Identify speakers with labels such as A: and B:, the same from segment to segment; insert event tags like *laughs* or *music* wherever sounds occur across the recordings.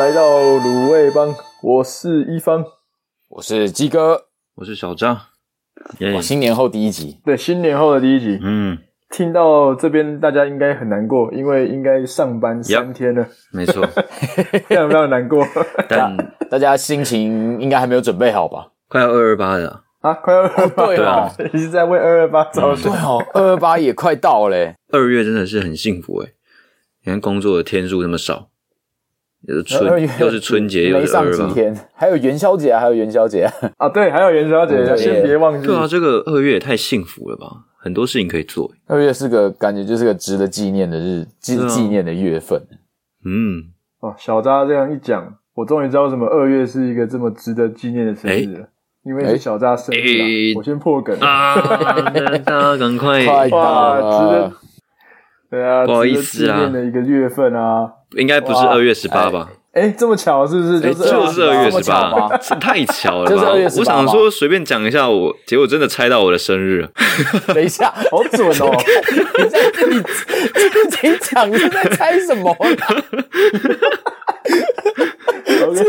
A: 来到卤味帮，我是一方，
B: 我是鸡哥，
C: 我是小张。
B: Yeah. 新年后第一集，
A: 对，新年后的第一集。
C: 嗯，
A: 听到这边大家应该很难过，因为应该上班三天了。Yep,
C: 没错，*laughs*
A: 非常非常难过。*laughs*
B: 但大家心情应该还没有准备好吧？
C: 快要二二八了
A: 啊！快要二二八，
B: 对啊，*laughs*
A: 你是在为二二八着想？
B: 对哦，二二八也快到了。
C: 二月真的是很幸福诶，你看工作的天数那么少。又是春，又是春节，又是
B: 上几天，还有元宵节啊，还有元宵节 *laughs*
A: 啊，对，还有元宵节，先别忘记。
C: 对啊，这个二月也太幸福了吧，很多事情可以做。
B: 二月是个感觉就是个值得纪念的日，纪纪念的月份。
C: 嗯，
A: 哦，小扎这样一讲，我终于知道为什么二月是一个这么值得纪念的生日了，因为是小扎生日。我先破梗
C: 啊，大家赶快 *laughs*
B: 快到
A: 值得，对啊，
C: 不好意思啊，
A: 的一个月份啊。
C: 应该不是二月十八吧？
A: 哎，这么巧是不是？
C: 就是二月十八 *laughs* 这？太巧了吧！
B: 就是二月十八。
C: 我想说随便讲一下，我结果真的猜到我的生日。*laughs*
B: 等一下，
A: 好准哦！*laughs*
B: 你在这里自己讲你在猜什么？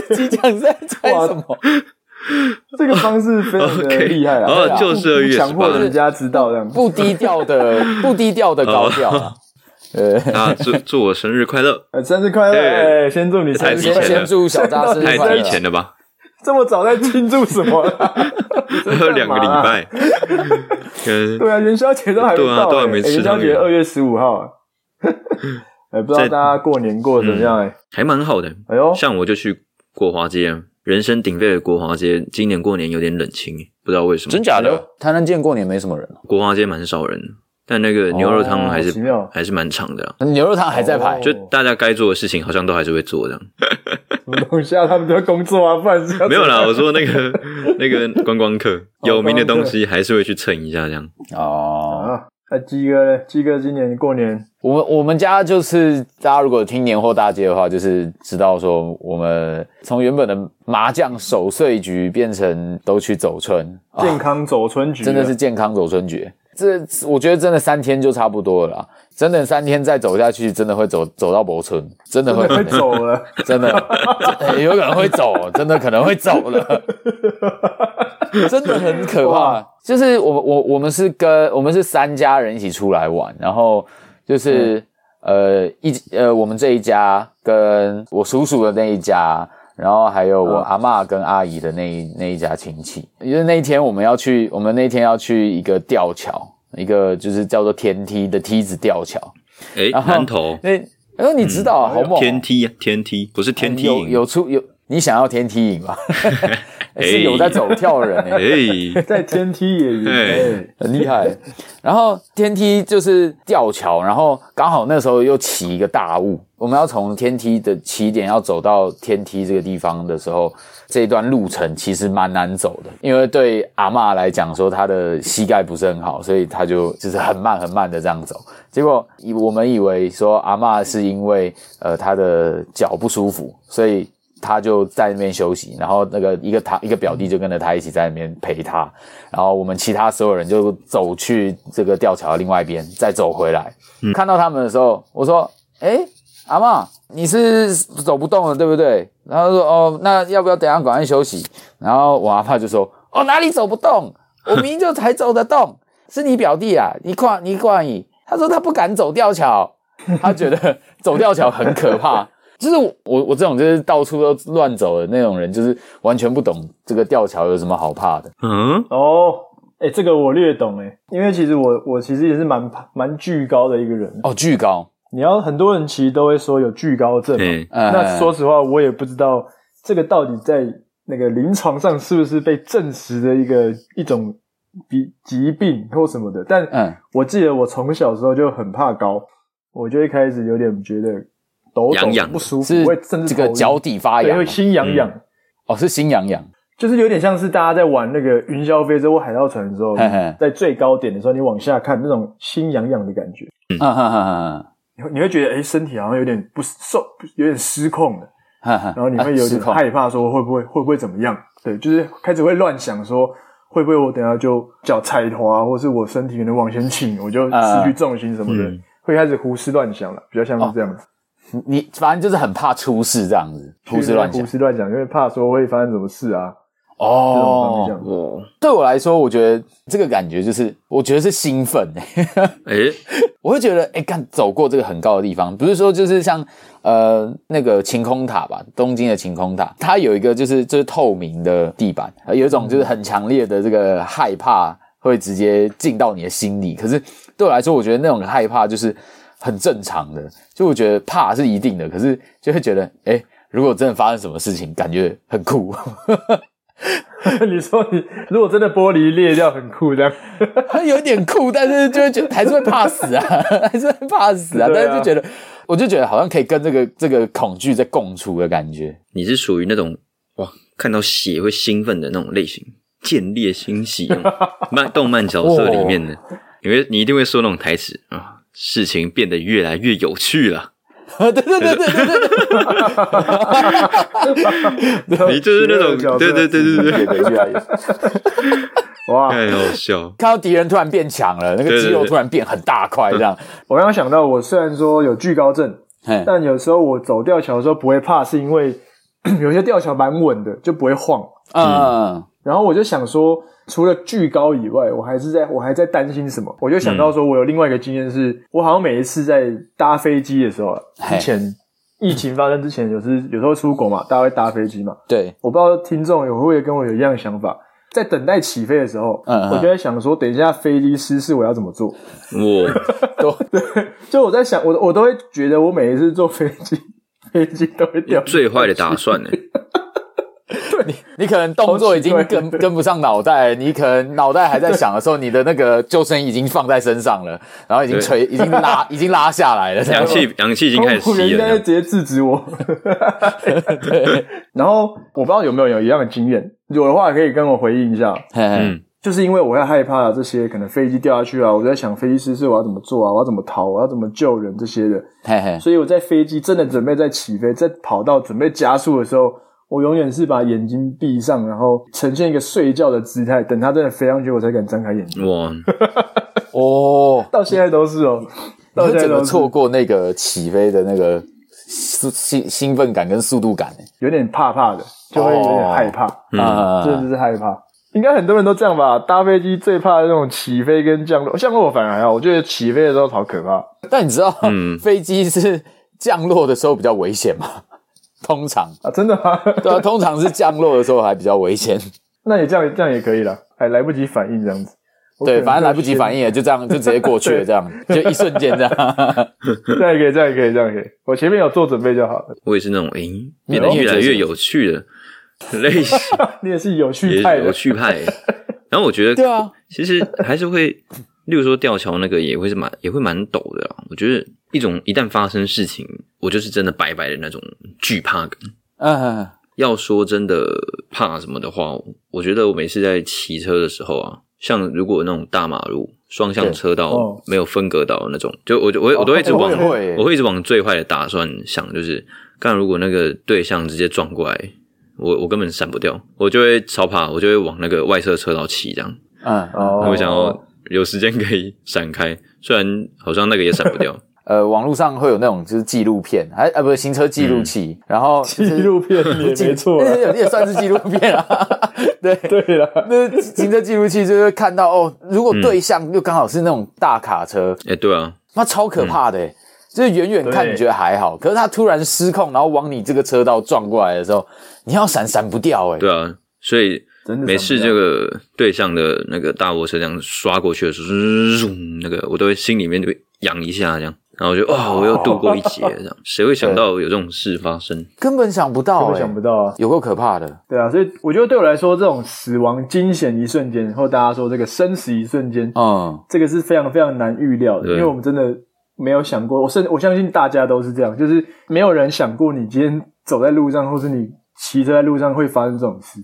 B: 自己讲在猜什么？
A: 这个方式非常的厉害啊！
C: 哦，就是二月十八，
A: 强迫人家知道这样，
B: 不低调的，不低调的高调啊。
C: 呃啊，祝祝我生日快乐！*laughs*
A: 呃，生日快乐！哎，先祝你生日快乐！
B: 先祝小扎生日快乐！
C: 太提前了吧？*laughs*
A: 这么早在庆祝什么？*laughs*
C: 还有两个礼拜。
A: 对啊，元宵节都还没到，
C: 都还没吃。
A: 元宵节二月十五号。哎，不知道大家过年过得怎么样？哎，
C: 还蛮好的。
A: 哎呦，
C: 像我就去国华街，人声鼎沸的国华街，今年过年有点冷清，不知道为什么。
B: 真假的？台南见过年没什么人。
C: 国华街蛮少人。但那个牛肉汤还是、哦、还是蛮长的、啊，
B: 牛肉汤还在排，
C: 就大家该做的事情好像都还是会做这样。*laughs*
A: 什么东西啊？他们都要工作啊，不然是
C: 没有啦。我说那个 *laughs* 那个观光客，有名的东西还是会去蹭一下这样。
B: 哦，
A: 那鸡哥呢？鸡哥今年过年，
B: 我们我们家就是大家如果听年货大街的话，就是知道说我们从原本的麻将守岁局变成都去走春，
A: 健康走春局，
B: 真的是健康走春局。这我觉得真的三天就差不多了啦，真的三天再走下去，真的会走走到博村，真的会
A: 会走了，
B: 真的有可能会走，真的可能会走了，真的很可怕。就是我我我们是跟我们是三家人一起出来玩，然后就是、嗯、呃一呃我们这一家跟我叔叔的那一家。然后还有我阿妈跟阿姨的那一那一家亲戚，因为那一天我们要去，我们那天要去一个吊桥，一个就是叫做天梯的梯子吊桥。
C: 哎，南头。
B: 那哎呦，你知道啊？好猛！
C: 天梯，天梯不是天梯营。
B: 有有出有，你想要天梯影吗？*laughs* 是有在走跳的人
C: 哎，*laughs*
A: 在天梯也赢，
B: 很厉害。然后天梯就是吊桥，然后刚好那时候又起一个大雾，我们要从天梯的起点要走到天梯这个地方的时候，这一段路程其实蛮难走的，因为对阿嬷来讲说她的膝盖不是很好，所以她就就是很慢很慢的这样走。结果以我们以为说阿嬷是因为呃她的脚不舒服，所以。她就在那边休息，然后那个一个他一个表弟就跟着他一起在那边陪她，然后我们其他所有人就走去这个吊桥的另外一边，再走回来。嗯、看到他们的时候，我说：“诶，阿嬷，你是走不动了，对不对？”然后说：“哦，那要不要等一下赶快休息？”然后我阿爸就说：“哦，哪里走不动？我明明就才走得动，*laughs* 是你表弟啊！你看，你看你。”他说他不敢走吊桥，他觉得 *laughs* 走吊桥很可怕。就是我我这种就是到处都乱走的那种人，就是完全不懂这个吊桥有什么好怕的。
C: 嗯，
A: 哦，哎，这个我略懂哎，因为其实我我其实也是蛮蛮巨高的一个人。
B: 哦，巨高，
A: 你要很多人其实都会说有惧高症嘛。
C: 嗯，
A: 那说实话，我也不知道这个到底在那个临床上是不是被证实的一个一种疾疾病或什么的。但嗯，我记得我从小时候就很怕高，我就一开始有点觉得。抖抖不舒服，
B: 会甚至这个脚底发痒，
A: 会心痒痒。
B: 哦，是心痒痒，
A: 就是有点像是大家在玩那个云霄飞车或海盗船的时候，在最高点的时候，你往下看那种心痒痒的感觉。
B: 嗯哈哈哈，
A: 你会你会觉得哎，身体好像有点不受，有点失控了。*laughs* 然后你会有点害怕，说会不会会不会怎么样？对，就是开始会乱想，说会不会我等下就脚踩滑，或是我身体可能往前倾，我就失去重心什么的，会开始胡思乱想了，比较像是这样子。
B: 你反正就是很怕出事这样子，胡思乱想，
A: 胡思乱想，因为怕说会发生什么事啊。
B: 哦，哦，对我来说，我觉得这个感觉就是，我觉得是兴奋诶。诶我会觉得，诶干走过这个很高的地方，不是说就是像呃那个晴空塔吧，东京的晴空塔，它有一个就是就是透明的地板，有一种就是很强烈的这个害怕会直接进到你的心里。可是对我来说，我觉得那种害怕就是很正常的，就我觉得怕是一定的，可是就会觉得，诶如果真的发生什么事情，感觉很酷。*laughs*
A: 你说你如果真的玻璃裂掉很酷这样，
B: 它有点酷，但是就会觉得还是会怕死啊，*laughs* 还是会怕死啊。但是就觉得，我就觉得好像可以跟这个这个恐惧在共处的感觉。
C: 你是属于那种哇，看到血会兴奋的那种类型，见猎欣喜 *laughs* 漫动漫角色里面的，你会你一定会说那种台词啊，事情变得越来越有趣了。
B: 对对对对对对
C: 对，*laughs* 你就是那种对对对对对对，
A: 哇，
C: 太好笑！
B: 看到敌人突然变强了，那个肌肉突然变很大块，这样。*laughs*
A: 我刚刚想到，我虽然说有惧高症，但有时候我走吊桥的时候不会怕，是因为 *clears throat* 有些吊桥蛮稳的，就不会晃。嗯。然后我就想说，除了巨高以外，我还是在我还在担心什么？我就想到说，我有另外一个经验是，是我好像每一次在搭飞机的时候，之前疫情发生之前，有时有时候出国嘛，大家会搭飞机嘛。
B: 对，
A: 我不知道听众有会不会跟我有一样的想法，在等待起飞的时候，嗯，我就在想说，等一下飞机失事，我要怎么做？
C: 我，*laughs*
A: 对，就我在想，我我都会觉得，我每一次坐飞机，飞机都会掉。
C: 最坏的打算呢？
B: 你你可能动作已经跟跟不上脑袋，你可能脑袋还在想的时候，你的那个救生衣已经放在身上了，然后已经垂，已经拉，*laughs* 已经拉下来了。
C: 氧气氧气已经开始吸了。
A: 应该直接制止我。对。然后我不知道有没有有一样的经验，有的话可以跟我回应一下。嗯，就是因为我会害怕这些，可能飞机掉下去啊，我在想飞机失事我要怎么做啊，我要怎么逃，我要怎么救人这些的。嘿嘿。所以我在飞机真的准备在起飞，在跑道准备加速的时候。我永远是把眼睛闭上，然后呈现一个睡觉的姿态，等它真的飞上去，我才敢张开眼睛。哇，*laughs* 哦，*laughs* 到现在都是哦，到现在都
B: 错过那个起飞的那个兴兴奋感跟速度感，
A: 有点怕怕的，就会有点害怕啊，真的是害怕。应该很多人都这样吧？搭飞机最怕的那种起飞跟降落，降落反而还好，我觉得起飞的时候好可怕。
B: 但你知道，嗯，*laughs* 飞机是降落的时候比较危险吗？通常
A: 啊，真的吗？*laughs*
B: 对啊，通常是降落的时候还比较危险。*laughs*
A: 那你这样这样也可以了，还来不及反应这样子。
B: 对，反正来不及反应了，就这样就直接过去了，*laughs* 这样就一瞬间这样。
A: 这样也可以，这样也可以，这样可以。我前面有做准备就好了。
C: 我也是那种，诶，变得越来越有趣的类型。
A: 你也是有趣派，
C: 有趣派。然后我觉得，对啊，其实还是会，例如说吊桥那个也会是蛮也会蛮陡的啊。我觉得。一种一旦发生事情，我就是真的白白的那种惧怕感。嗯，要说真的怕什么的话，我觉得我每次在骑车的时候啊，像如果那种大马路双向车道没有分隔到那种，就我我我都会一直往我会一直往最坏的打算想，就是看如果那个对象直接撞过来，我我根本闪不掉，我就会超怕，我就会往那个外侧车道骑这样。嗯，我想要有时间可以闪开，虽然好像那个也闪不掉。*laughs*
B: 呃，网络上会有那种就是纪录片，还啊不是行车记录器，嗯、然后
A: 纪录片也没错，*laughs*
B: 也也算是纪录片啊。对 *laughs*
A: 对了啦，
B: 那行车记录器就会看到哦，如果对象又刚好是那种大卡车，
C: 哎、嗯，对啊，
B: 那超可怕的，嗯、就是远远看你觉得还好，可是他突然失控，然后往你这个车道撞过来的时候，你要闪闪不掉哎。
C: 对啊，所以每次这个对向的那个大货车这样刷过去的时候，那个我都会心里面就会痒一下这样。然后就哇，我又度过一劫，这样 *laughs* 谁会想到有这种事发生？
B: 根本想不到，
A: 根本想不到啊，
B: 有够可怕的。
A: 对啊，所以我觉得对我来说，这种死亡惊险一瞬间，或大家说这个生死一瞬间，嗯，这个是非常非常难预料的，因为我们真的没有想过。我甚我相信大家都是这样，就是没有人想过你今天走在路上，或是你骑车在路上会发生这种事，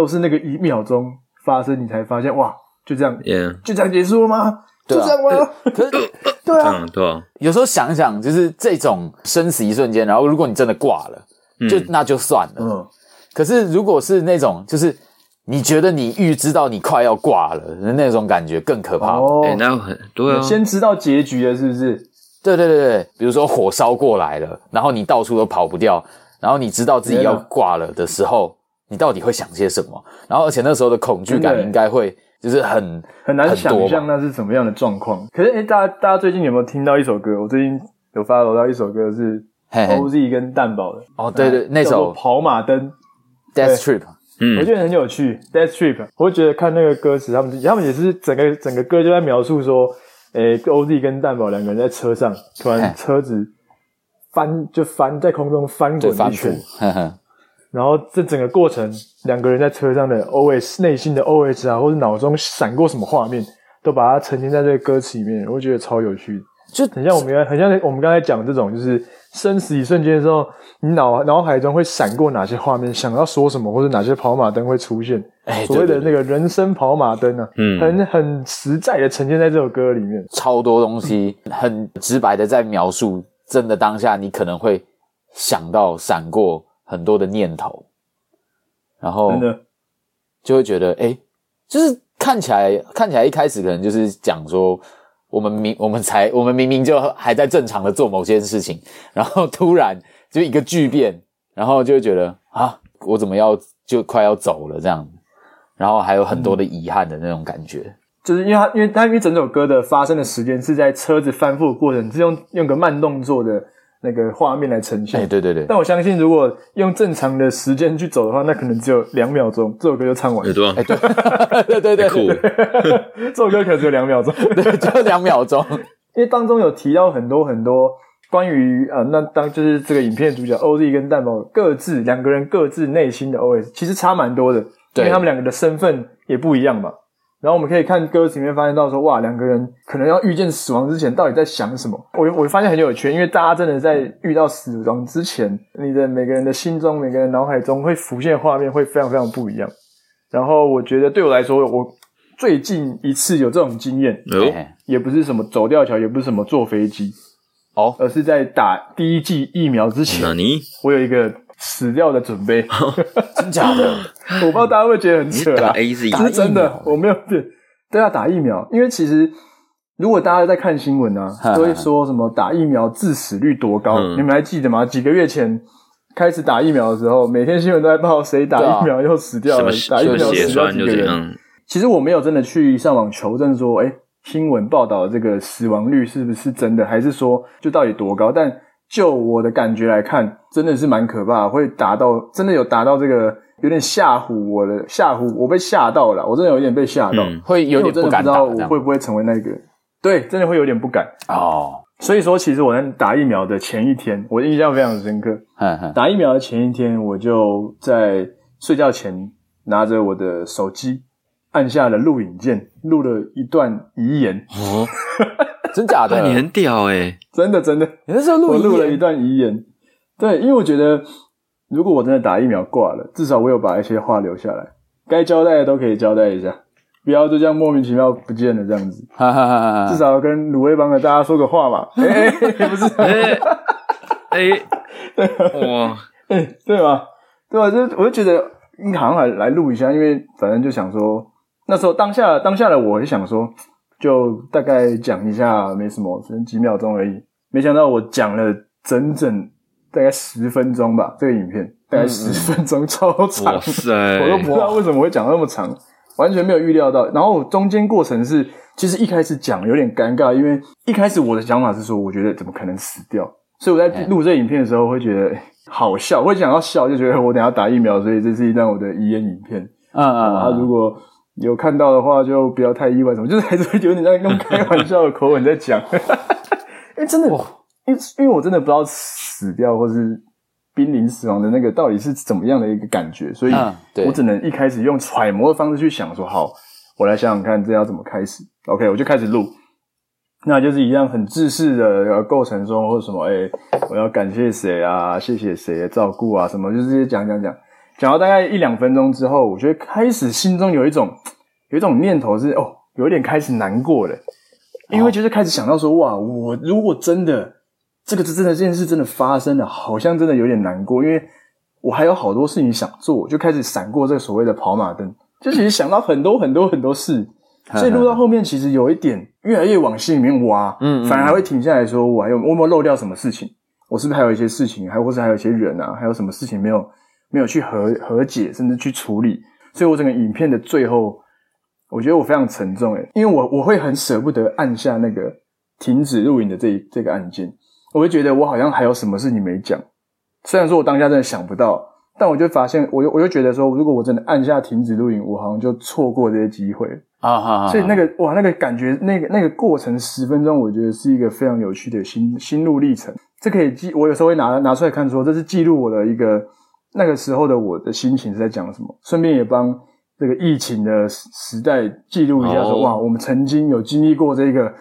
A: 都是那个一秒钟发生，你才发现哇，就这样，Yeah. 就这样结束了吗？就这样吗？可是，*coughs* 对啊，
C: 对啊。
B: 有时候想想，就是这种生死一瞬间，然后如果你真的挂了，就那就算了。嗯。可是如果是那种，就是你觉得你预知到你快要挂了，那种感觉更可怕。
C: 哦，那很对啊。
A: 先知道结局了，是不是？
B: 对对对对，比如说火烧过来了，然后你到处都跑不掉，然后你知道自己要挂了的时候，你到底会想些什么？然后而且那时候的恐惧感应该会就是很
A: 很难想象那是什么样的状况。可是诶，大家大家最近有没有听到一首歌？我最近有发楼到一首歌是 OZ 跟蛋堡的。
B: 哦，对对，那首
A: 跑马灯。
B: Death Trip，
C: 嗯，
A: 我觉得很有趣 Death Trip，我会觉得看那个歌词，他们他们也是整个整个歌就在描述说。诶，OZ 跟蛋堡两个人在车上，突然车子翻就翻在空中翻滚一圈，然后这整个过程，两个人在车上的 OS 内心的 OS 啊，或者脑中闪过什么画面，都把它沉浸在这个歌词里面，我觉得超有趣，就很像我们很像我们刚才讲这种，就是。生死一瞬间的时候，你脑脑海中会闪过哪些画面？想要说什么，或者哪些跑马灯会出现？哎，所谓的那个人生跑马灯啊，嗯，很很实在的呈现在这首歌里面，
B: 超多东西，很直白的在描述真的当下，你可能会想到闪过很多的念头，然后就会觉得，哎，就是看起来看起来一开始可能就是讲说。我们明我们才我们明明就还在正常的做某件事情，然后突然就一个巨变，然后就会觉得啊，我怎么要就快要走了这样，然后还有很多的遗憾的那种感觉，嗯、
A: 就是因为他因为他因为整首歌的发生的时间是在车子翻覆的过程，是用用个慢动作的。那个画面来呈现，
B: 哎，对对对。
A: 但我相信，如果用正常的时间去走的话，那可能只有两秒钟，*laughs* 这首歌就唱完了。
C: 对 *laughs* 对
B: 对对对，酷。*laughs*
A: 这首歌可能只有两秒钟，
B: 对，就两秒钟。
A: 因为当中有提到很多很多关于呃，那当就是这个影片主角 OZ 跟蛋宝各自两个人各自内心的 OS，其实差蛮多的，对，因为他们两个的身份也不一样嘛。然后我们可以看歌词里面发现到说，哇，两个人可能要遇见死亡之前，到底在想什么？我我发现很有趣，因为大家真的在遇到死亡之前，你的每个人的心中、每个人脑海中会浮现的画面会非常非常不一样。然后我觉得对我来说，我最近一次有这种经验，
C: 哦，
A: 也不是什么走吊桥，也不是什么坐飞机，
B: 哦，
A: 而是在打第一剂疫苗之前，我有一个。死掉的准备，*laughs*
B: 真假的？*laughs*
A: 我不知道大家会觉得很扯啦。
C: 打 AZ，
A: 这是真的，我没有变。都要打疫苗，因为其实如果大家在看新闻啊，*laughs* 都会说什么打疫苗致死率多高，嗯、你们还记得吗？几个月前开始打疫苗的时候，每天新闻都在报谁打疫苗又死掉了，啊、打疫苗死掉几个人。其实我没有真的去上网求证说，哎、欸，新闻报道的这个死亡率是不是真的，还是说就到底多高？但就我的感觉来看，真的是蛮可怕的，会达到真的有达到这个有点吓唬我的吓唬我被吓到了，我真的有点被吓到，
B: 嗯、会有点不敢打。
A: 我真的不知道我会不会成为那个？对，真的会有点不敢
B: 哦。
A: 所以说，其实我在打疫苗的前一天，我印象非常深刻。
B: 呵呵
A: 打疫苗的前一天，我就在睡觉前拿着我的手机，按下了录影键，录了一段遗言。
B: 哦真假的？
C: 你很屌诶，
A: 真的真的。
B: 你那时候录，
A: 我录了一段遗言。对，因为我觉得，如果我真的打疫苗挂了，至少我有把一些话留下来，该交代的都可以交代一下，不要就这样莫名其妙不见了这样子。
B: 哈哈哈哈，
A: 至少要跟鲁味帮的大家说个话嘛。哎 *laughs* 哎，不是，哎 *laughs* 哎，对哇，哎 *laughs* 对吧？对吧？就我就觉得，你好像来来录一下，因为反正就想说，那时候当下当下的我就想说。就大概讲一下，没什么，只能几秒钟而已。没想到我讲了整整大概十分钟吧，这个影片大概十分钟，超
C: 长，*laughs*
A: 我都不知道为什么会讲那么长，完全没有预料到。然后中间过程是，其实一开始讲有点尴尬，因为一开始我的想法是说，我觉得怎么可能死掉，所以我在录这个影片的时候会觉得好笑，会想要笑，就觉得我等下打疫苗，所以这是一段我的遗言影片。
B: 嗯嗯，
A: 啊，如果。有看到的话，就不要太意外，什么 *laughs* 就是还是会有点在用开玩笑的口吻在讲，*laughs* 因为真的，因为因为我真的不知道死掉或是濒临死亡的那个到底是怎么样的一个感觉，所以我只能一开始用揣摩的方式去想说，好，我来想想看这要怎么开始。OK，我就开始录，那就是一样很自式的构成中或者什么，哎、欸，我要感谢谁啊，谢谢谁的照顾啊，什么就是这些讲讲讲。讲到大概一两分钟之后，我觉得开始心中有一种有一种念头是哦，有点开始难过了，因为就是开始想到说哇，我如果真的这个真的这件事真的发生了，好像真的有点难过，因为我还有好多事情想做，就开始闪过这个所谓的跑马灯，就其实想到很多很多很多事，*laughs* 所以录到后面其实有一点越来越往心里面挖，嗯，反而还会停下来说，我还有我有没有漏掉什么事情？我是不是还有一些事情，还或是还有一些人啊，还有什么事情没有没有去和和解，甚至去处理？所以我整个影片的最后，我觉得我非常沉重诶，因为我我会很舍不得按下那个停止录影的这这个按键，我会觉得我好像还有什么事情没讲。虽然说我当下真的想不到，但我就发现，我又我又觉得说，如果我真的按下停止录影，我好像就错过这些机会啊哈！所以那个哇，那个感觉，那个那个过程十分钟，我觉得是一个非常有趣的心心路历程。这可以记，我有时候会拿拿出来看，说这是记录我的一个那个时候的我的心情是在讲什么，顺便也帮这个疫情的时代记录一下说，说哇，我们曾经有经历过这个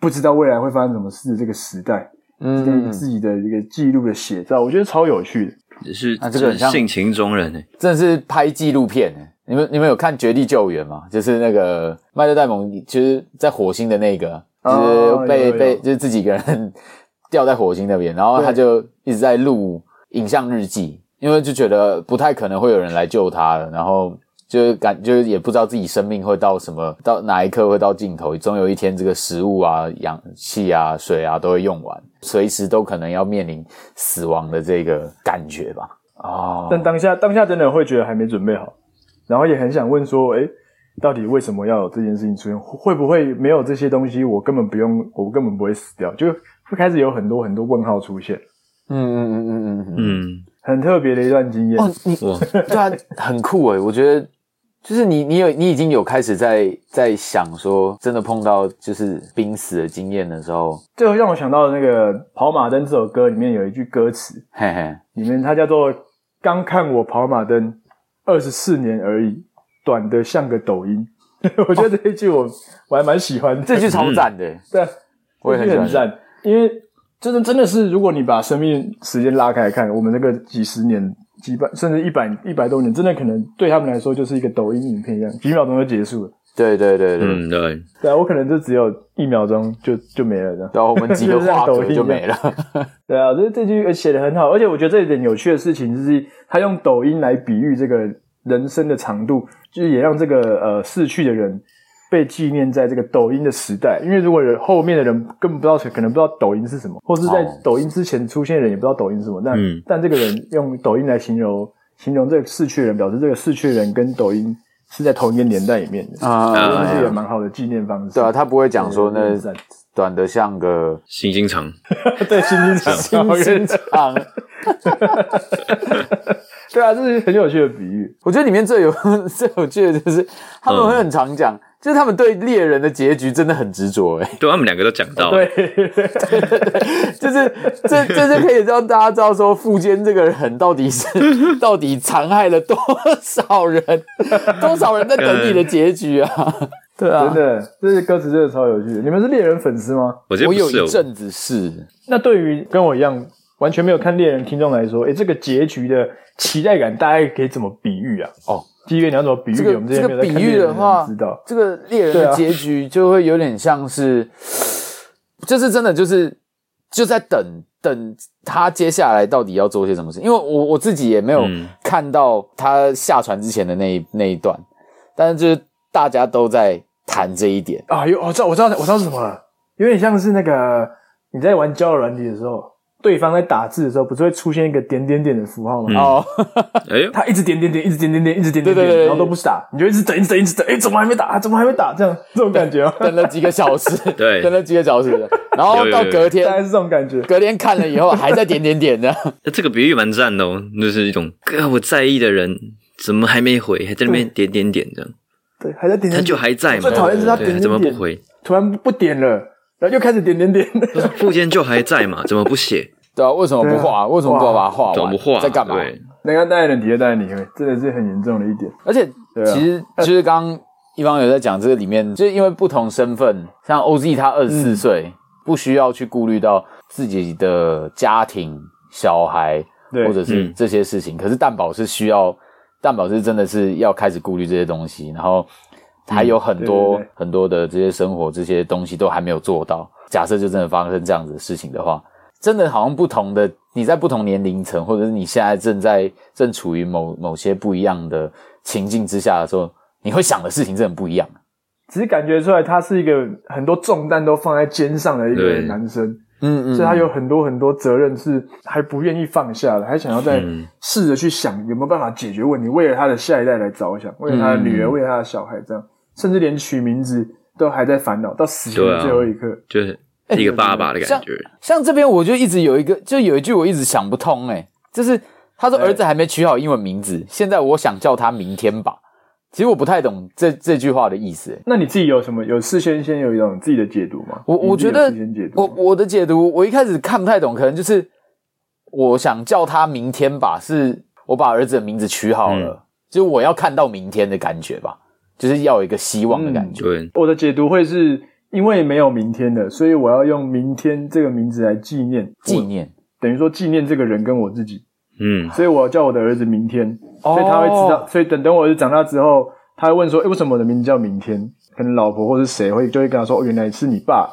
A: 不知道未来会发生什么事的这个时代。嗯，自己的一个记录的写照，我觉得超有趣的，
C: 也是啊，这个很性情中人呢，
B: 真的是拍纪录片诶。你们你们有看《绝地救援》吗？就是那个麦特戴蒙，其实在火星的那个，就是被、哦、被就是自己一个人 *laughs* 掉在火星那边，然后他就一直在录影像日记，因为就觉得不太可能会有人来救他了，然后。就是感，就是也不知道自己生命会到什么，到哪一刻会到尽头。总有一天，这个食物啊、氧气啊、水啊都会用完，随时都可能要面临死亡的这个感觉吧。
A: 哦，但当下当下真的会觉得还没准备好，然后也很想问说，诶，到底为什么要有这件事情出现？会不会没有这些东西，我根本不用，我根本不会死掉？就会开始有很多很多问号出现。嗯嗯嗯嗯嗯嗯，嗯，很特别的一段经验。
B: 哦，你 *laughs* 对啊，很酷诶，我觉得。就是你，你有，你已经有开始在在想说，真的碰到就是濒死的经验的时候，
A: 就让我想到那个《跑马灯》这首歌里面有一句歌词，嘿嘿，里面它叫做“刚看我跑马灯二十四年而已，短的像个抖音”。*laughs* 我觉得这一句我我还蛮喜欢的，
B: 这句超赞的，
A: 对，我也很喜欢，很赞，因为真的真的是，如果你把生命时间拉开来看，我们这个几十年。几百甚至一百一百多年，真的可能对他们来说就是一个抖音影片一样，几秒钟就结束了。
B: 对对对对，
C: 嗯对。
A: 对啊，我可能就只有一秒钟就就没了这样。
B: 对啊，我们几个画图就没了。*laughs*
A: 对啊，这这句写的很好，而且我觉得这一点有趣的事情就是，他用抖音来比喻这个人生的长度，就是也让这个呃逝去的人。被纪念在这个抖音的时代，因为如果后面的人根本不知道，可能不知道抖音是什么，或是在抖音之前出现的人也不知道抖音是什么。但、嗯、但这个人用抖音来形容形容这个逝去的人，表示这个逝去的人跟抖音是在同一个年代里面的啊，这是一个蛮好的纪念方式。
B: 对啊，他不会讲说那短的像个
C: 星星长，*laughs*
A: 对，星星长，
B: 星星长。*laughs*
A: 对啊，这是很有趣的比喻。
B: 我觉得里面最有 *laughs* 最有趣的就是他们会很常讲。嗯就是他们对猎人的结局真的很执着诶，
C: 对，他们两个都讲到，
A: 对对对对，*laughs*
B: 就是这这就可以让大家知道说，富坚这个人到底是 *laughs* 到底残害了多少人，多少人在等你的结局啊？*laughs* 对啊，
A: 真的，这些歌词真的超有趣的。你们是猎人粉丝吗？
C: 我，
B: 我有一阵子是。
A: 那对于跟我一样完全没有看猎人听众来说，诶，这个结局的期待感大概可以怎么比喻啊？哦。基于你要怎么比喻？这个这个比喻的话，
B: 这个猎人的结局就会有点像是，*sniffs* 就是真的就是就在等等他接下来到底要做些什么事。因为我我自己也没有看到他下船之前的那一那一段，但是就是大家都在谈这一点
A: 啊。有我知道我知道我知道是什么了，有点像是那个你在玩交友软体的时候。对方在打字的时候，不是会出现一个点点点的符号吗？哦、*laughs* 嗯，他一直点点点，一直点点点，一直点点点，然后都不是打，你就一直等，一直等，一直等，哎，怎么还没打？怎么还没打？这样这种感觉哦？
B: 等了几个小时，
C: 对，
B: 等了几个小时，*laughs* 然后到隔天，
A: 大概是这种感觉。
B: 隔天看了以后，还在点点点的。*laughs*
C: 这个比喻蛮赞的哦，就是一种哥我在意的人怎么还没回，还在那边点点点这样。
A: 对，还在点点点，他
C: 就还在嘛。
A: 最讨厌是他点点点，怎么不回？突然不点了。然后又开始点点点，
C: 附件就还在嘛？*laughs* 怎么不写？
B: 对啊，为什么不画？为什么不要把它画完？
C: 怎么不画？
B: 在干嘛？
A: 那个带人体会带你会，真的是很严重的一点。
B: 而且，其实就是刚刚一方有在讲这个里面，就是因为不同身份，像 OZ 他二十四岁，不需要去顾虑到自己的家庭、小孩，或者是这些事情。可是蛋宝是需要，蛋宝是真的是要开始顾虑这些东西，然后。还有很多很多的这些生活这些东西都还没有做到。假设就真的发生这样子的事情的话，真的好像不同的你在不同年龄层，或者是你现在正在正处于某某些不一样的情境之下的时候，你会想的事情真的不一样。
A: 只是感觉出来他是一个很多重担都放在肩上的一个男生，
B: 嗯嗯，
A: 所以他有很多很多责任是还不愿意放下的，还想要再试着去想有没有办法解决问题，为了他的下一代来着想，为了他的女儿，为了他的小孩，这样，甚至连取名字都还在烦恼，到死前的最后一刻，
C: 就是一个爸爸的感觉。
B: 像这边我就一直有一个，就有一句我一直想不通，诶就是他说儿子还没取好英文名字，现在我想叫他明天吧。其实我不太懂这这句话的意思。
A: 那你自己有什么有事先先有一种自己的解读吗？
B: 我我觉得我我的解读，我一开始看不太懂，可能就是我想叫他明天吧，是我把儿子的名字取好了，嗯、就我要看到明天的感觉吧，就是要有一个希望的感
C: 觉。
A: 我的解读会是因为没有明天的，所以我要用明天这个名字来纪念
B: 纪念，
A: 等于说纪念这个人跟我自己。
C: 嗯，
A: 所以我要叫我的儿子明天，所以他会知道。Oh. 所以等等我儿子长大之后，他会问说：“诶，为什么我的名字叫明天？”可能老婆或是谁会就会跟他说：“哦，原来是你爸。”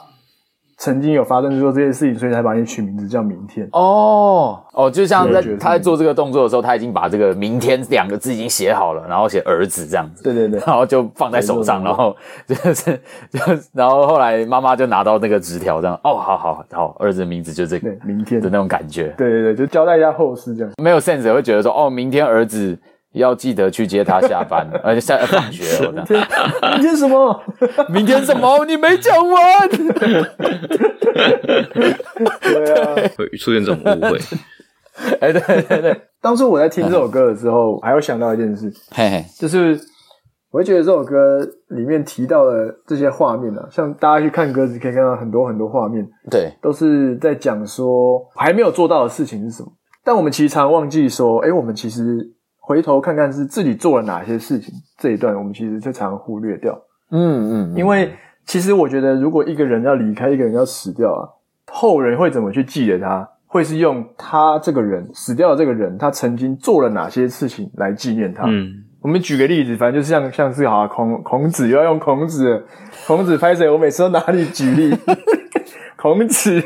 A: 曾经有发生过这件事情，所以才把你取名字叫明天。
B: 哦哦，就像在他在做这个动作的时候，他已经把这个“明天”两个字已经写好了，然后写儿子这样子。
A: 对对对，*laughs*
B: 然后就放在手上，然后就是就然后后来妈妈就拿到那个纸条，这样哦，好好好，儿子的名字就这个
A: 明天
B: 的那种感觉。
A: 对对对，就交代一下后事这样。
B: 没有 sense 会觉得说哦，明天儿子。要记得去接他下班，*laughs* 而且下放学了。
A: 明天，明天什么？
B: 明天什么？你没讲完。
A: 对啊，
C: 会出现这种误会。*laughs*
B: 哎，对对对。
A: 当初我在听这首歌的时候，还有想到一件事，
B: 嘿嘿，
A: 就是我会觉得这首歌里面提到的这些画面啊，像大家去看歌词，可以看到很多很多画面，
B: 对，
A: 都是在讲说还没有做到的事情是什么。但我们其实常忘记说，哎，我们其实。回头看看是自己做了哪些事情，这一段我们其实就常忽略掉。
B: 嗯嗯，
A: 因为其实我觉得，如果一个人要离开，一个人要死掉啊，后人会怎么去记得他？会是用他这个人死掉的这个人，他曾经做了哪些事情来纪念他？
C: 嗯，
A: 我们举个例子，反正就是像像是好孔孔子，又要用孔子，孔子拍谁？我每次都拿你举例，*laughs* 孔子，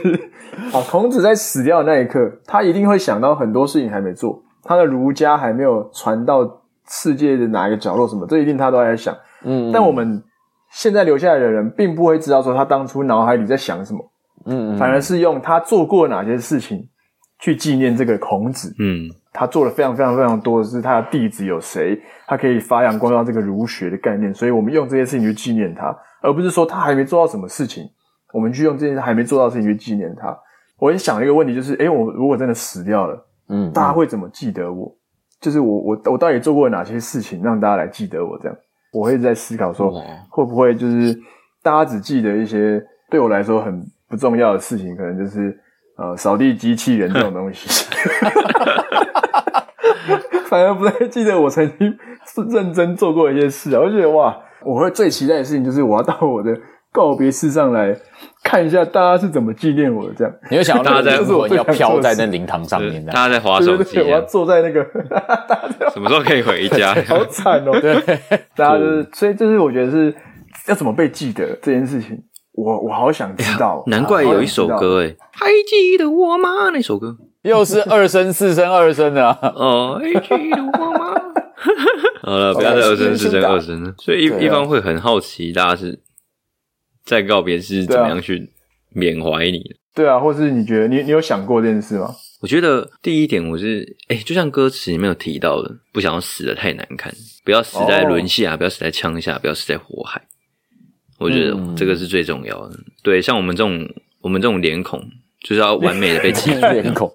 A: 好，孔子在死掉的那一刻，他一定会想到很多事情还没做。他的儒家还没有传到世界的哪一个角落，什么这一定他都还在想。嗯，但我们现在留下来的人，并不会知道说他当初脑海里在想什么。嗯，反而是用他做过哪些事情去纪念这个孔子。嗯，他做了非常非常非常多的事，他的弟子有谁？他可以发扬光大这个儒学的概念，所以我们用这些事情去纪念他，而不是说他还没做到什么事情，我们去用这件还没做到的事情去纪念他。我也想一个问题，就是，诶，我如果真的死掉了。嗯，大家会怎么记得我？就是我我我到底做过哪些事情让大家来记得我？这样，我会在思考说，会不会就是大家只记得一些对我来说很不重要的事情，可能就是呃扫地机器人这种东西，*laughs* 反而不太记得我曾经是认真做过一些事啊。我觉得哇，我会最期待的事情就是我要到我的。告别式上来看一下，大家是怎么纪念我的？这样，
B: 你会想到大家在我要飘在那灵堂上面，
C: 大家在滑手机，
A: 我要坐在那个，*laughs*
C: 什么时候可以回家？
A: 好惨哦！*laughs* 对，大家就是，所以就是我觉得是要怎么被记得这件事情，我我好想知道。
C: 难怪有一首歌诶，还记得我吗？那首歌
B: 又是二声、四声、二声的 *laughs*
C: 哦，还记得我吗？好了，不要再二声、四声、二声了。所以一一方会很好奇，大家是。在告别是怎么样去缅怀你的？
A: 对啊，或是你觉得你你有想过这件事吗？
C: 我觉得第一点我是诶、欸、就像歌词里面有提到的，不想要死的太难看，不要死在轮下，哦、不要死在枪下，不要死在火海。我觉得这个是最重要的。嗯、对，像我们这种我们这种脸孔，就是要完美的被 *laughs* 记住脸孔，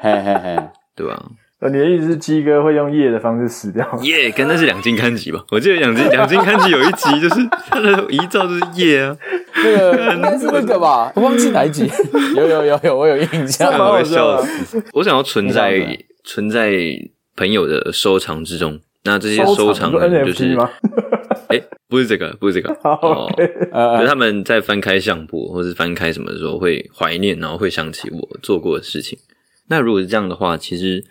B: 嘿嘿嘿，
C: 对吧？
A: 呃，你的意思是鸡哥会用夜的方式死掉？
C: 夜，跟那是两金刊集吧？我记得两金两金刊集有一集就是他的遗照就是夜啊，
B: 那个应该是那个吧？我忘记哪一集，有有有有，我有印象，
A: 笑死。
C: 我想要存在存在朋友的收藏之中，那这些收藏人就是哎，*laughs* 不是这个，不是这个哦，就是他们在翻开相簿或是翻开什么的时候会怀念，然后会想起我做过的事情。那如果是这样的话，其实。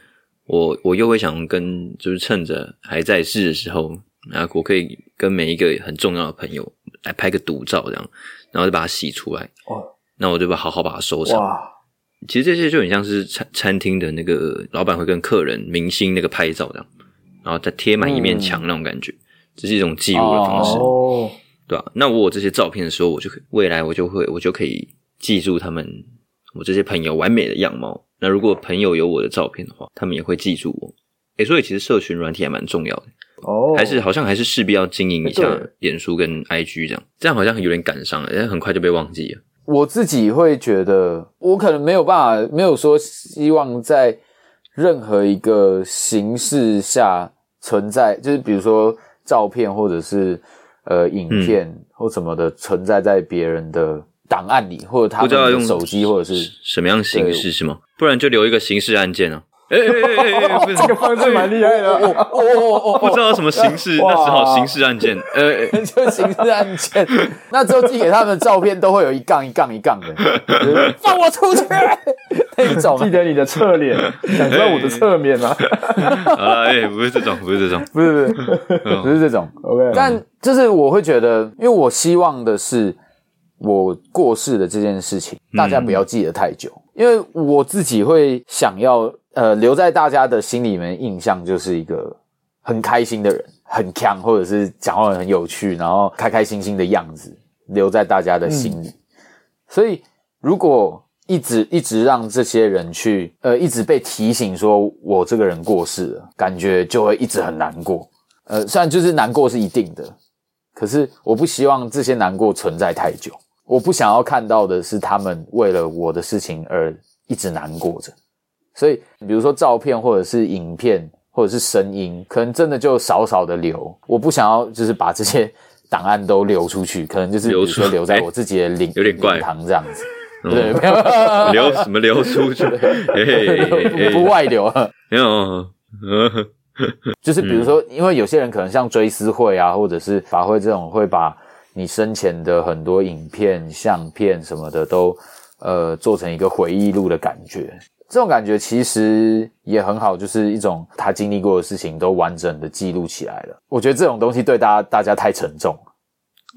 C: 我我又会想跟，就是趁着还在世的时候，然后我可以跟每一个很重要的朋友来拍个独照，这样，然后就把它洗出来。哦，那我就把好好把它收藏。哇，其实这些就很像是餐餐厅的那个老板会跟客人、明星那个拍照这样，然后再贴满一面墙那种感觉，嗯、这是一种记录的方式。哦，对啊，那我有这些照片的时候，我就未来我就会我就可以记住他们我这些朋友完美的样貌。那如果朋友有我的照片的话，他们也会记住我。诶，所以其实社群软体还蛮重要的哦，还是好像还是势必要经营一下脸书跟 IG 这样，这样好像有点赶上了，但很快就被忘记了。
B: 我自己会觉得，我可能没有办法，没有说希望在任何一个形式下存在，就是比如说照片或者是呃影片或什么的存在在别人的档案里，或者他不知道用手机或者是
C: 什么样形式是吗？不然就留一个刑事案件啊。哎哎哎哎，*laughs*
A: 这个方式蛮厉害的。哦哦
C: 哦哦，不知道什么刑事，那只好刑事案件。呃，
B: 就刑事案件。那之后寄给他们的照片都会有一杠一杠一杠的，放我出去！那一种，
A: 记得你的侧脸，想知道我的侧面吗？
C: 啊，哎，不是这种，不是这种，
B: 不是不是，不是这种。OK，但就是我会觉得，因为我希望的是我过世的这件事情，大家不要记得太久，因为我自己会想要。呃，留在大家的心里面印象就是一个很开心的人，很强，或者是讲话很有趣，然后开开心心的样子，留在大家的心里。嗯、所以，如果一直一直让这些人去，呃，一直被提醒说我这个人过世了，感觉就会一直很难过。呃，虽然就是难过是一定的，可是我不希望这些难过存在太久。我不想要看到的是他们为了我的事情而一直难过着。所以，比如说照片，或者是影片，或者是声音，可能真的就少少的留。我不想要，就是把这些档案都流出去，可能就是比如说留在我自己的领
C: 有点怪
B: 堂这样子。
C: 嗯、对，*laughs* 流什么流出去？*laughs*
B: 不外流。
C: 没有，*laughs*
B: 就是比如说，因为有些人可能像追思会啊，或者是法会这种，会把你生前的很多影片、相片什么的都呃做成一个回忆录的感觉。这种感觉其实也很好，就是一种他经历过的事情都完整的记录起来了。我觉得这种东西对大家大家太沉重，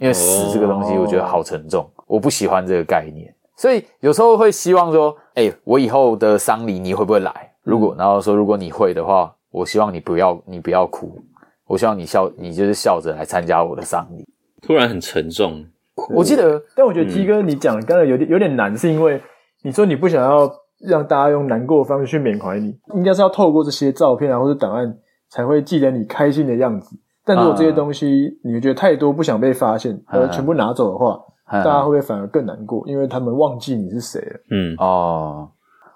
B: 因为死这个东西我觉得好沉重，我不喜欢这个概念。所以有时候会希望说，哎，我以后的丧礼你会不会来？如果然后说如果你会的话，我希望你不要你不要哭，我希望你笑，你就是笑着来参加我的丧礼。
C: 突然很沉重，
B: 我记得，
A: 但我觉得鸡哥你讲刚才有点有点难，是因为你说你不想要。让大家用难过的方式去缅怀你，应该是要透过这些照片啊或者档案才会记得你开心的样子。但如果这些东西你觉得太多不想被发现，而全部拿走的话，大家会不会反而更难过？因为他们忘记你是谁了。
B: 嗯哦，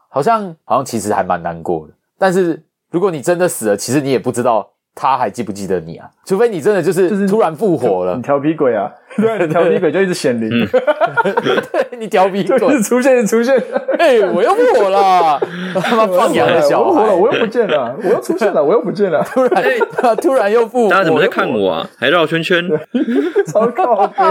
B: 好像好像其实还蛮难过的。但是如果你真的死了，其实你也不知道。他还记不记得你啊？除非你真的就是突然复活了，
A: 你调皮鬼啊！*laughs* 对，调皮鬼就一直显灵。
B: 对，你调皮鬼
A: 就是出现出现。
B: 哎，我又复活了！他妈放羊的小孩，
A: 我又不见了，我又出现了，*laughs* 我又不见了。
B: 突然他，突然又复活。
C: 大家怎么在看我啊？还绕圈圈？*laughs*
A: 超靠北！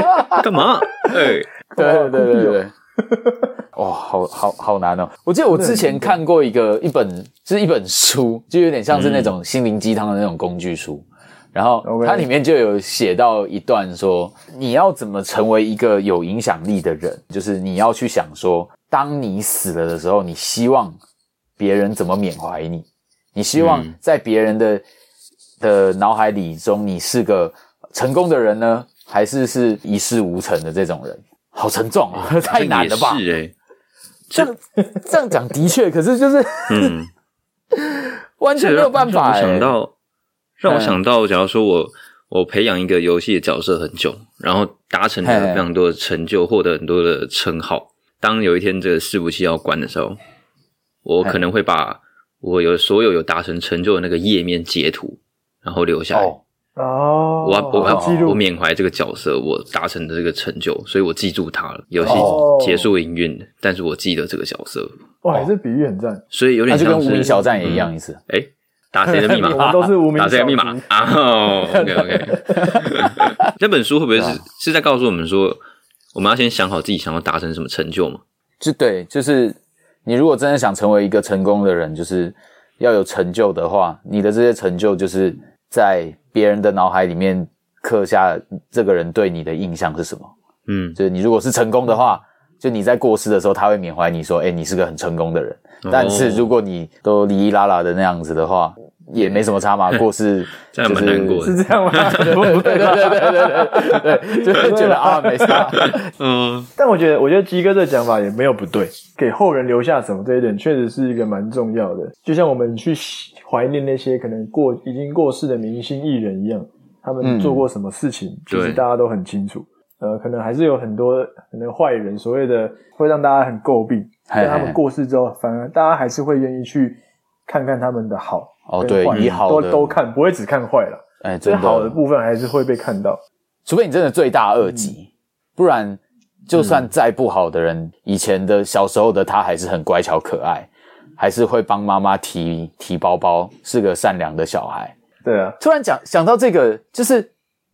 C: 干嘛？哎，
B: 对对对对。哇、*laughs* 哦，好好好难哦！我记得我之前看过一个一本，就是一本书，就有点像是那种心灵鸡汤的那种工具书。然后它里面就有写到一段说，你要怎么成为一个有影响力的人，就是你要去想说，当你死了的时候，你希望别人怎么缅怀你？你希望在别人的的脑海里中，你是个成功的人呢，还是是一事无成的这种人？好沉重啊，太难了吧？
C: 是诶，
B: 这样这样讲的确，可是就是，嗯，*laughs* 完全没有办法。
C: 让我想到，让我想到，假如说我我培养一个游戏的角色很久，然后达成了非常多的成就，获得很多的称号。当有一天这个伺服器要关的时候，我可能会把我有所有有达成成就的那个页面截图，然后留下来。
A: 哦，
C: 我我要我缅怀这个角色，我达成的这个成就，所以我记住他了。游戏结束营运，但是我记得这个角色。
A: 哇，这比喻很赞。
C: 所以有点像
B: 就跟无名小站也一样意思。
C: 哎，打谁的密码？*laughs*
A: 我们都是无名。
C: 打谁的密码啊？OK OK。这 *laughs* 本书会不会是是在告诉我们说，我们要先想好自己想要达成什么成就吗？
B: 就对，就是你如果真的想成为一个成功的人，就是要有成就的话，你的这些成就就是在。别人的脑海里面刻下这个人对你的印象是什么？嗯，就是你如果是成功的话，就你在过世的时候，他会缅怀你说：“哎，你是个很成功的人。”但是如果你都哩哩啦啦的那样子的话，也没什么差嘛，*laughs* 过世
C: 就是难过，
A: 是这样吗？*laughs*
B: 对对对对对对对，就是觉得啊 *laughs* 没差。
A: 嗯，但我觉得，我觉得鸡哥这讲法也没有不对，给后人留下什么这一点，确实是一个蛮重要的。就像我们去怀念那些可能过已经过世的明星艺人一样，他们做过什么事情，其实大家都很清楚。呃，可能还是有很多可能坏人，所谓的会让大家很诟病。但他们过世之后，反而大家还是会愿意去看看他们的好
B: 哦，对，以好
A: 都都看，不会只看坏了。哎，最好的部分还是会被看到。
B: 除非你真的罪大恶极，嗯、不然就算再不好的人，嗯、以前的小时候的他还是很乖巧可爱，还是会帮妈妈提提包包，是个善良的小孩。
A: 对啊，
B: 突然讲想到这个，就是。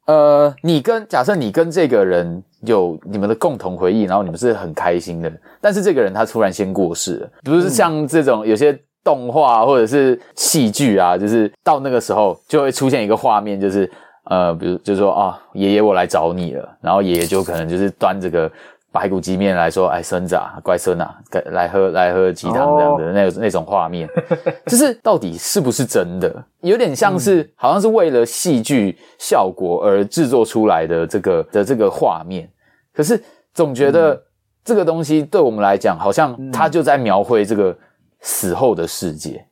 B: 呃，你跟假设你跟这个人有你们的共同回忆，然后你们是很开心的，但是这个人他突然先过世了，比如像这种有些动画或者是戏剧啊，就是到那个时候就会出现一个画面，就是呃，比如就是说啊，爷爷我来找你了，然后爷爷就可能就是端这个。白骨鸡面来说，哎，孙子啊，乖孙啊，来喝来喝鸡汤这样的那、oh. 那种画面，*laughs* 就是到底是不是真的？有点像是，嗯、好像是为了戏剧效果而制作出来的这个的这个画面。可是总觉得这个东西对我们来讲，好像它就在描绘这个死后的世界。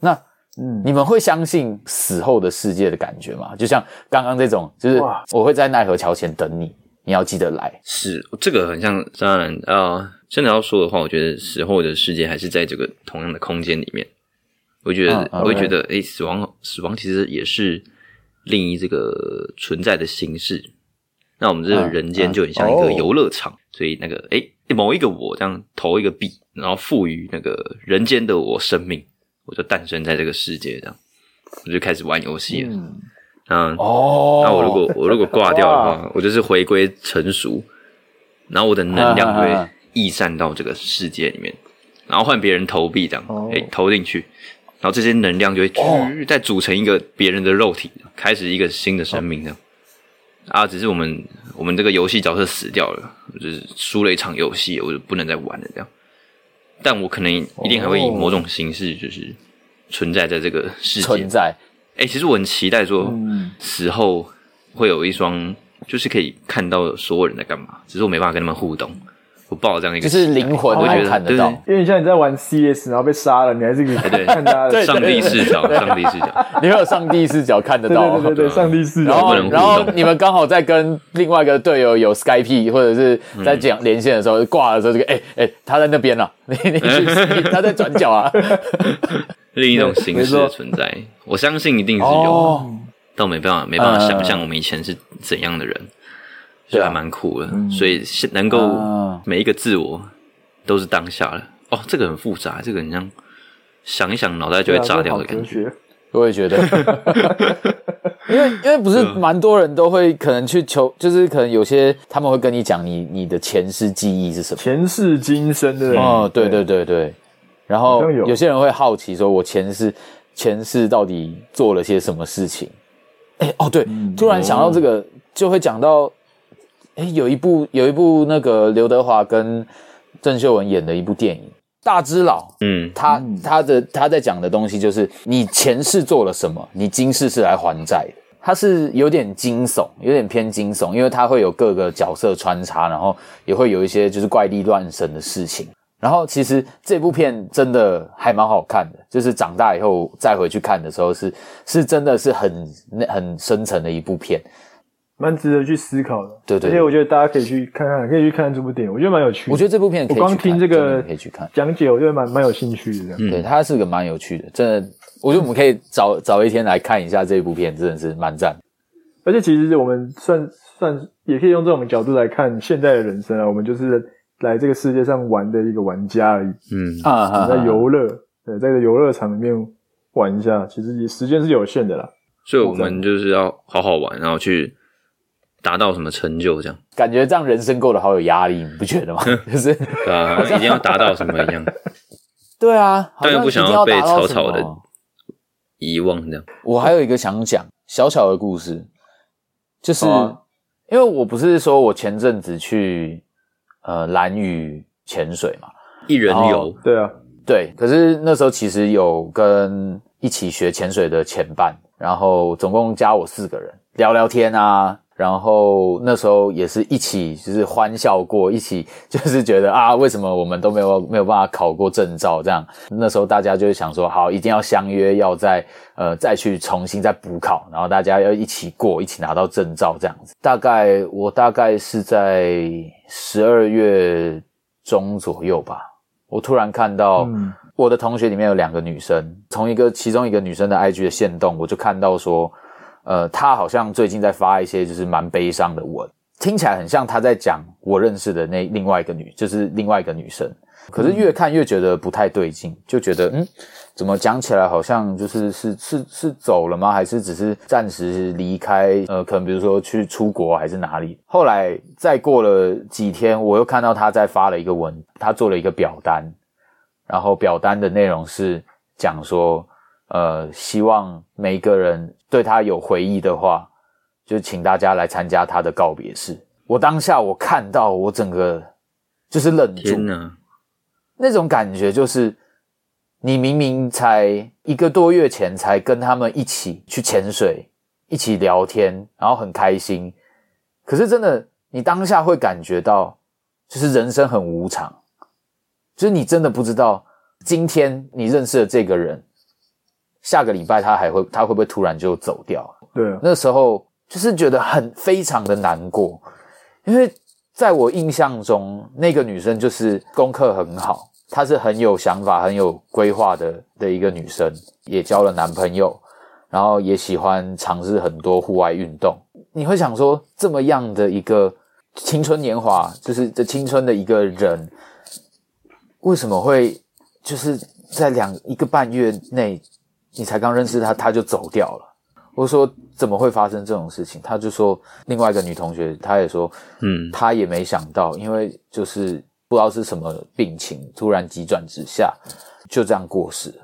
B: 那嗯，你们会相信死后的世界的感觉吗？就像刚刚这种，就是我会在奈何桥前等你。你要记得来，
C: 是这个很像。当然啊，真的要说的话，我觉得死后的世界还是在这个同样的空间里面。我觉得，嗯、我会觉得，哎、欸，死亡，死亡其实也是另一这个存在的形式。那我们这个人间就很像一个游乐场，嗯嗯、所以那个，哎、欸，某一个我这样投一个币，然后赋予那个人间的我生命，我就诞生在这个世界，这样我就开始玩游戏了。嗯嗯，哦，那我如果我如果挂掉的话，我就是回归成熟，然后我的能量会溢散到这个世界里面，然后换别人投币这样，哎、哦欸，投进去，然后这些能量就会再组成一个别人的肉体，开始一个新的生命这样。哦、啊，只是我们我们这个游戏角色死掉了，就是输了一场游戏，我就不能再玩了这样。但我可能一定还会以某种形式，就是存在在这个世界
B: 存在。
C: 哎、欸，其实我很期待说，死后会有一双，就是可以看到所有人在干嘛，只是我没办法跟他们互动。我抱这样一个，
B: 就是灵魂，我觉得看得到。
A: 因为你像你在玩 CS，然后被杀了，你还是可以看他的
C: 上帝视角，上帝视角，
B: 你会有上帝视角看得到。
A: 对对对对，上帝视角。
B: 然后，然后你们刚好在跟另外一个队友有 Skype，或者是在讲连线的时候挂的时候，这个哎哎，他在那边了，你你去，他在转角啊。
C: 另一种形式的存在，我相信一定是有，但我没办法没办法想象我们以前是怎样的人，就还蛮酷的。所以能够每一个自我。都是当下的哦，这个很复杂，这个你像想一想，脑袋就会炸掉的感觉。
B: 我也觉得，*laughs* 因为因为不是蛮多人都会可能去求，就是可能有些他们会跟你讲你你的前世记忆是什么，
A: 前世今生的
B: 哦，对对对对。然后有些人会好奇说，我前世前世到底做了些什么事情？哎哦，对，突然想到这个，就会讲到，哎，有一部有一部那个刘德华跟。郑秀文演的一部电影《大只佬》，嗯，他他的他在讲的东西就是你前世做了什么，你今世是来还债的。他是有点惊悚，有点偏惊悚，因为他会有各个角色穿插，然后也会有一些就是怪力乱神的事情。然后其实这部片真的还蛮好看的，就是长大以后再回去看的时候是，是是真的是很很深层的一部片。
A: 蛮值得去思考的，
B: 对对，
A: 而且我觉得大家可以去看看，可以去看看这部电影，我觉得蛮有趣的。
B: 我觉得这部片可以去看，我光听这个可以去看
A: 讲解，我觉得蛮蛮有兴趣的。
B: 嗯，对，它是个蛮有趣的，真的，我觉得我们可以找 *laughs* 找一天来看一下这部片，真的是蛮赞。
A: 而且其实我们算算也可以用这种角度来看现在的人生啊，我们就是来这个世界上玩的一个玩家而已。嗯啊，在游乐，对，在这个游乐场里面玩一下，其实时间是有限的啦。
C: 所以我们就是要好好玩，然后去。达到什么成就？这样
B: 感觉这样人生过得好有压力，你不觉得吗？*laughs* 就是
C: 啊，一定要达到什么一样？*laughs*
B: 对啊，
C: 但又不想要被草草的遗忘这样。
B: 我还有一个想讲小小的故事，就是、啊、因为我不是说我前阵子去呃兰屿潜水嘛，
C: 一人游，
A: 对啊，
B: 对。可是那时候其实有跟一起学潜水的前伴，然后总共加我四个人聊聊天啊。然后那时候也是一起，就是欢笑过，一起就是觉得啊，为什么我们都没有没有办法考过证照？这样那时候大家就是想说，好，一定要相约，要再呃再去重新再补考，然后大家要一起过，一起拿到证照这样子。大概我大概是在十二月中左右吧，我突然看到我的同学里面有两个女生，从一个其中一个女生的 IG 的线动，我就看到说。呃，他好像最近在发一些就是蛮悲伤的文，听起来很像他在讲我认识的那另外一个女，就是另外一个女生。可是越看越觉得不太对劲，就觉得嗯，怎么讲起来好像就是是是是走了吗？还是只是暂时离开？呃，可能比如说去出国还是哪里？后来再过了几天，我又看到他在发了一个文，他做了一个表单，然后表单的内容是讲说。呃，希望每一个人对他有回忆的话，就请大家来参加他的告别式。我当下我看到，我整个就是愣住，那种感觉就是，你明明才一个多月前才跟他们一起去潜水，一起聊天，然后很开心，可是真的，你当下会感觉到，就是人生很无常，就是你真的不知道，今天你认识的这个人。下个礼拜他还会，他会不会突然就走掉？
A: 对啊，
B: 那时候就是觉得很非常的难过，因为在我印象中，那个女生就是功课很好，她是很有想法、很有规划的的一个女生，也交了男朋友，然后也喜欢尝试很多户外运动。你会想说，这么样的一个青春年华，就是这青春的一个人，为什么会就是在两一个半月内？你才刚认识他，他就走掉了。我说怎么会发生这种事情？他就说另外一个女同学，她也说，嗯，她也没想到，因为就是不知道是什么病情，突然急转直下，就这样过世了，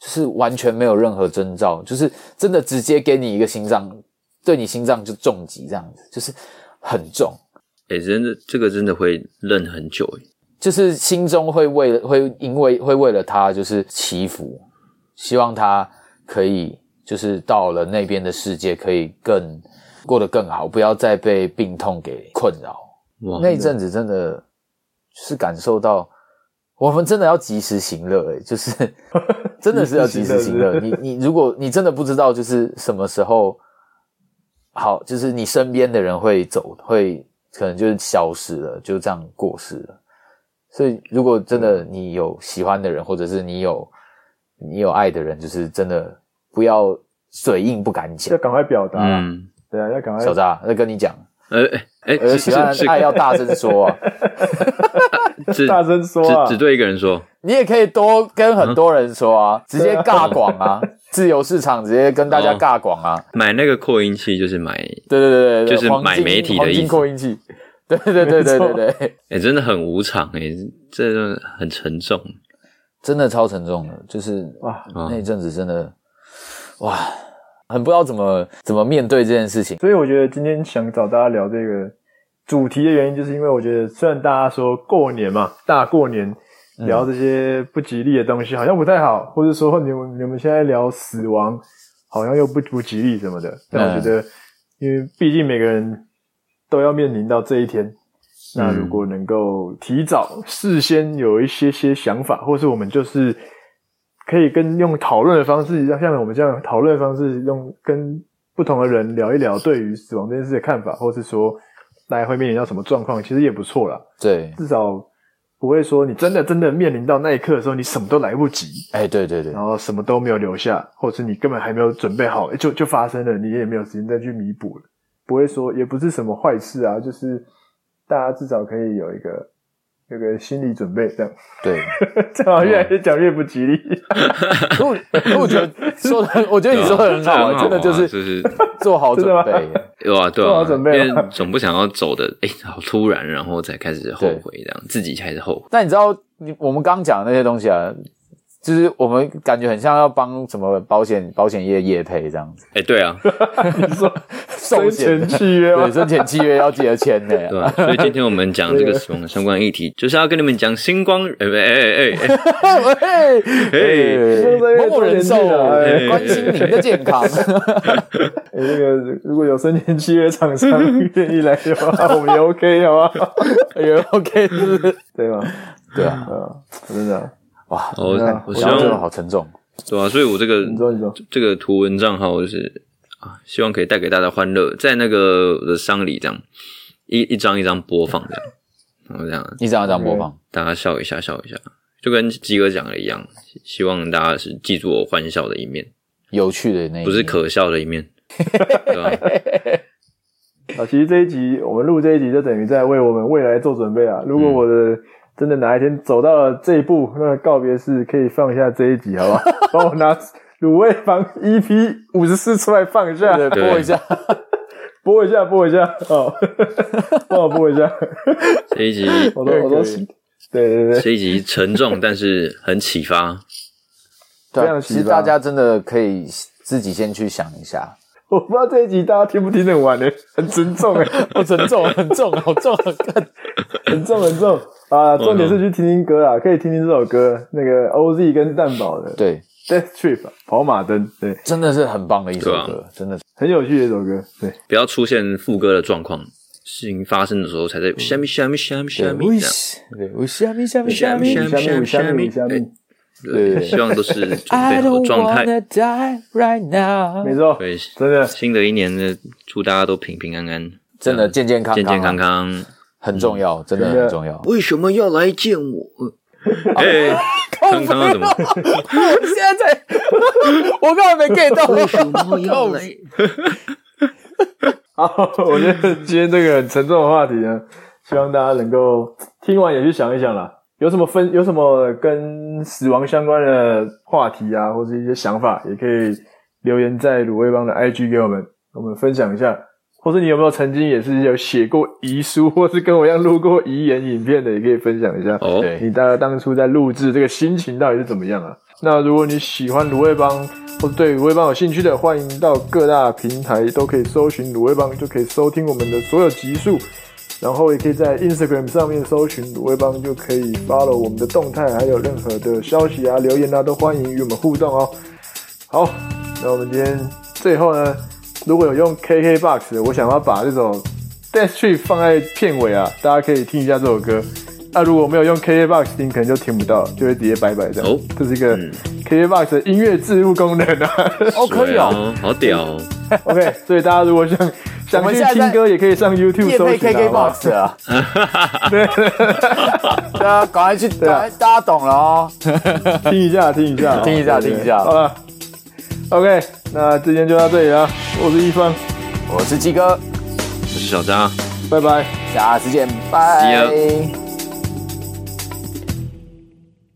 B: 就是完全没有任何征兆，就是真的直接给你一个心脏，对你心脏就重击这样子，就是很重。
C: 诶、欸、真的这个真的会愣很久诶，
B: 就是心中会为了会因为会为了他就是祈福。希望他可以就是到了那边的世界，可以更过得更好，不要再被病痛给困扰。哇那一阵子真的是感受到，我们真的要及时行乐，诶就是 *laughs* 真的是要及时行乐。你你如果你真的不知道，就是什么时候好，就是你身边的人会走，会可能就是消失了，就这样过世了。所以，如果真的你有喜欢的人，或者是你有。你有爱的人，就是真的不要嘴硬不敢讲，
A: 要赶快表达。嗯，对啊，要赶快。
B: 小扎，那跟你讲，
C: 呃，哎，
B: 呃，喜欢爱要大声说啊，*laughs*
A: 大声说啊，
C: 只只对一个人说。
B: 你也可以多跟很多人说啊，直接尬广啊，*laughs* 自由市场直接跟大家尬广啊。
C: 买那个扩音器就是买，
B: 对对对对，
C: 就是买媒体的意思。
B: 扩音器，*laughs* 对对对对对对。
C: 哎，真的很无常哎，这个很沉重。
B: 真的超沉重的，就是哇，那一阵子真的哇，很不知道怎么怎么面对这件事情。
A: 所以我觉得今天想找大家聊这个主题的原因，就是因为我觉得虽然大家说过年嘛，大过年聊这些不吉利的东西好像不太好，或者说你们你们现在聊死亡好像又不不吉利什么的，但我觉得，因为毕竟每个人都要面临到这一天。那如果能够提早事先有一些些想法，或是我们就是可以跟用讨论的方式，像我们这样讨论的方式，用跟不同的人聊一聊对于死亡这件事的看法，或是说大家会面临到什么状况，其实也不错啦。
B: 对，
A: 至少不会说你真的真的面临到那一刻的时候，你什么都来不及。
B: 哎，对对对，
A: 然后什么都没有留下，或是你根本还没有准备好，就就发生了，你也没有时间再去弥补了。不会说，也不是什么坏事啊，就是。大家至少可以有一个有个心理准备，这样。
B: 对，*laughs*
A: 这样越来越讲越不吉利。
B: 我我觉得说的，我觉得你说的很好啊，真的就是就是做好准备，
C: 对啊，
A: 做好准备，
C: 因为总不想要走的哎，好突然，然后才开始后悔，这样自己开始后悔。
B: 但你知道，你我们刚刚讲的那些东西啊，就是我们感觉很像要帮什么保险保险业业配这样子。
C: 哎，对啊，
A: 你 *laughs* 说生前契约，
B: 对，生前契约要记得签的。*laughs*
C: 对啊，所以今天我们讲这个死亡的相关议题，就是要跟你们讲星光。哎哎哎哎
B: 哎，某某人寿关心您的健康。
A: 哎，*laughs* 那个如果有生前契约厂商愿意来的话，我们也 OK 好吧？
B: 也 OK 是不是？
A: 对吗？
B: 对啊，
A: 真的。
B: 哇，
C: 我我希望
B: 这个好沉重，
C: 对啊，所以我这个这个图文账号就是啊，希望可以带给大家欢乐，在那个我的丧礼这样一一张一张播放这样，然后这样
B: 一张一张播放，
C: 大家笑一下笑一下，就跟鸡哥讲的一样，希望大家是记住我欢笑的一面，
B: 有趣的那一面，
C: 不是可笑的一面，对吧？*laughs*
A: 啊，其实这一集我们录这一集就等于在为我们未来做准备啊，如果我的。真的哪一天走到了这一步，那告别式可以放下这一集，好不好？*laughs* 帮我拿卤味房 EP 五十四出来放一下，
B: 播一下，*laughs*
A: 播一下，播一下，哦，*laughs* 帮我播一下。
C: 这一集
A: 我都我都对对对，
C: 这一集沉重，但是很启发。
B: 对，其实大家真的可以自己先去想一下。
A: 我不知道这一集大家听不听得完呢？很沉重哎，
B: 好沉重，很重，好重，很
A: 很重，很重。*laughs* 啊，重点是去听听歌啊，可以听听这首歌，那个 OZ 跟蛋堡的，
B: 对
A: ，Death Trip 跑马灯，对，
B: 真的是很棒的一首歌，真的
A: 很有趣的一首歌，对，
C: 不要出现副歌的状况，事情发生的时候才在虾米虾米虾米虾米，
B: 对，虾米虾米虾米虾米虾米虾米虾米，
C: 对，希望都是 *laughs* 准备好状态，
A: 没错，
C: 对，
A: 真的，
C: 新的一年呢，祝大家都平平安安，
B: 真的健健康康，
C: 健健康康。
B: 很重要，真的很重要。
C: 为什么要来见我？哎，*laughs* 康康怎么？
B: 现在 *laughs* 我刚才没 get 到。
C: 为什么要来？*laughs*
A: 好，我觉得今天这个很沉重的话题呢，希望大家能够听完也去想一想啦。有什么分，有什么跟死亡相关的话题啊，或者一些想法，也可以留言在卤味帮的 IG 给我们，我们分享一下。或是你有没有曾经也是有写过遗书，或是跟我一样录过遗言影片的，也可以分享一下。
C: 哦，
A: 对，你大概当初在录制这个心情到底是怎么样啊？那如果你喜欢卤味帮，或是对卤味帮有兴趣的，欢迎到各大平台都可以搜寻卤味帮，就可以收听我们的所有集数。然后也可以在 Instagram 上面搜寻卤味帮，就可以 follow 我们的动态，还有任何的消息啊、留言啊，都欢迎与我们互动哦。好，那我们今天最后呢，如果有用 KKBOX 的，我想要把这首 Death Trip 放在片尾啊，大家可以听一下这首歌。那、啊、如果没有用 KKBOX 听，可能就听不到，就会直接拜拜这样。哦，这是一个 KKBOX 的音乐置入功能啊。*laughs*
B: 哦，可以哦，
C: 好屌哦。*laughs*
A: OK，所以大家如果想 *laughs* 想去听歌，也可以上 YouTube 搜
B: KKBOX 啊。对，大家赶快去，对啊，大家懂了哦。
A: 听一下，听一下，
B: 听一下，听一下。
A: 好了，OK。那今天就到这里了，我是一峰，
B: 我是鸡哥，
C: 我是小张，
A: 拜拜，
B: 下次见，拜。